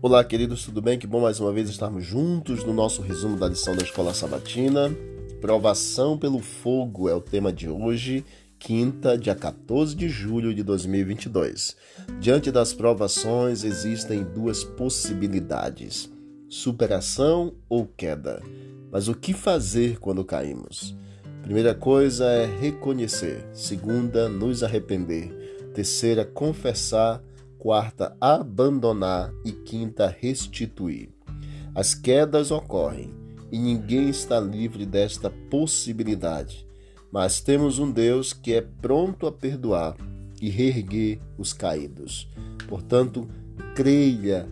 Olá, queridos, tudo bem? Que bom mais uma vez estarmos juntos no nosso resumo da lição da Escola Sabatina. Provação pelo fogo é o tema de hoje, quinta, dia 14 de julho de 2022. Diante das provações existem duas possibilidades: superação ou queda. Mas o que fazer quando caímos? Primeira coisa é reconhecer, segunda, nos arrepender, terceira, confessar quarta, abandonar e quinta, restituir. As quedas ocorrem e ninguém está livre desta possibilidade, mas temos um Deus que é pronto a perdoar e reerguer os caídos. Portanto, creia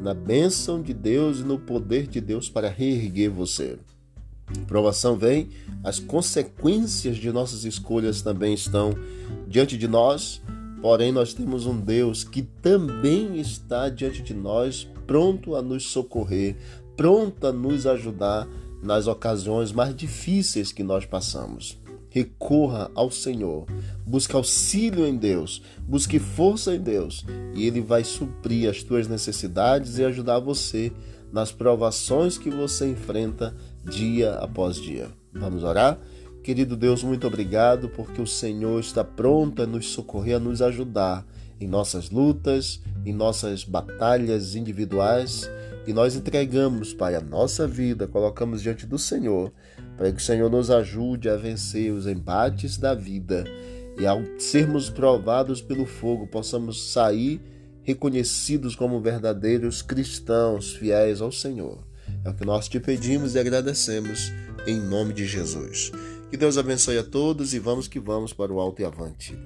na bênção de Deus e no poder de Deus para reerguer você. Provação vem, as consequências de nossas escolhas também estão diante de nós Porém, nós temos um Deus que também está diante de nós, pronto a nos socorrer, pronto a nos ajudar nas ocasiões mais difíceis que nós passamos. Recorra ao Senhor, busque auxílio em Deus, busque força em Deus, e Ele vai suprir as tuas necessidades e ajudar você nas provações que você enfrenta dia após dia. Vamos orar? Querido Deus, muito obrigado porque o Senhor está pronto a nos socorrer, a nos ajudar em nossas lutas, em nossas batalhas individuais. E nós entregamos, Pai, a nossa vida, colocamos diante do Senhor, para que o Senhor nos ajude a vencer os embates da vida e ao sermos provados pelo fogo, possamos sair reconhecidos como verdadeiros cristãos fiéis ao Senhor. É o que nós te pedimos e agradecemos em nome de Jesus. Que Deus abençoe a todos e vamos que vamos para o alto e avante.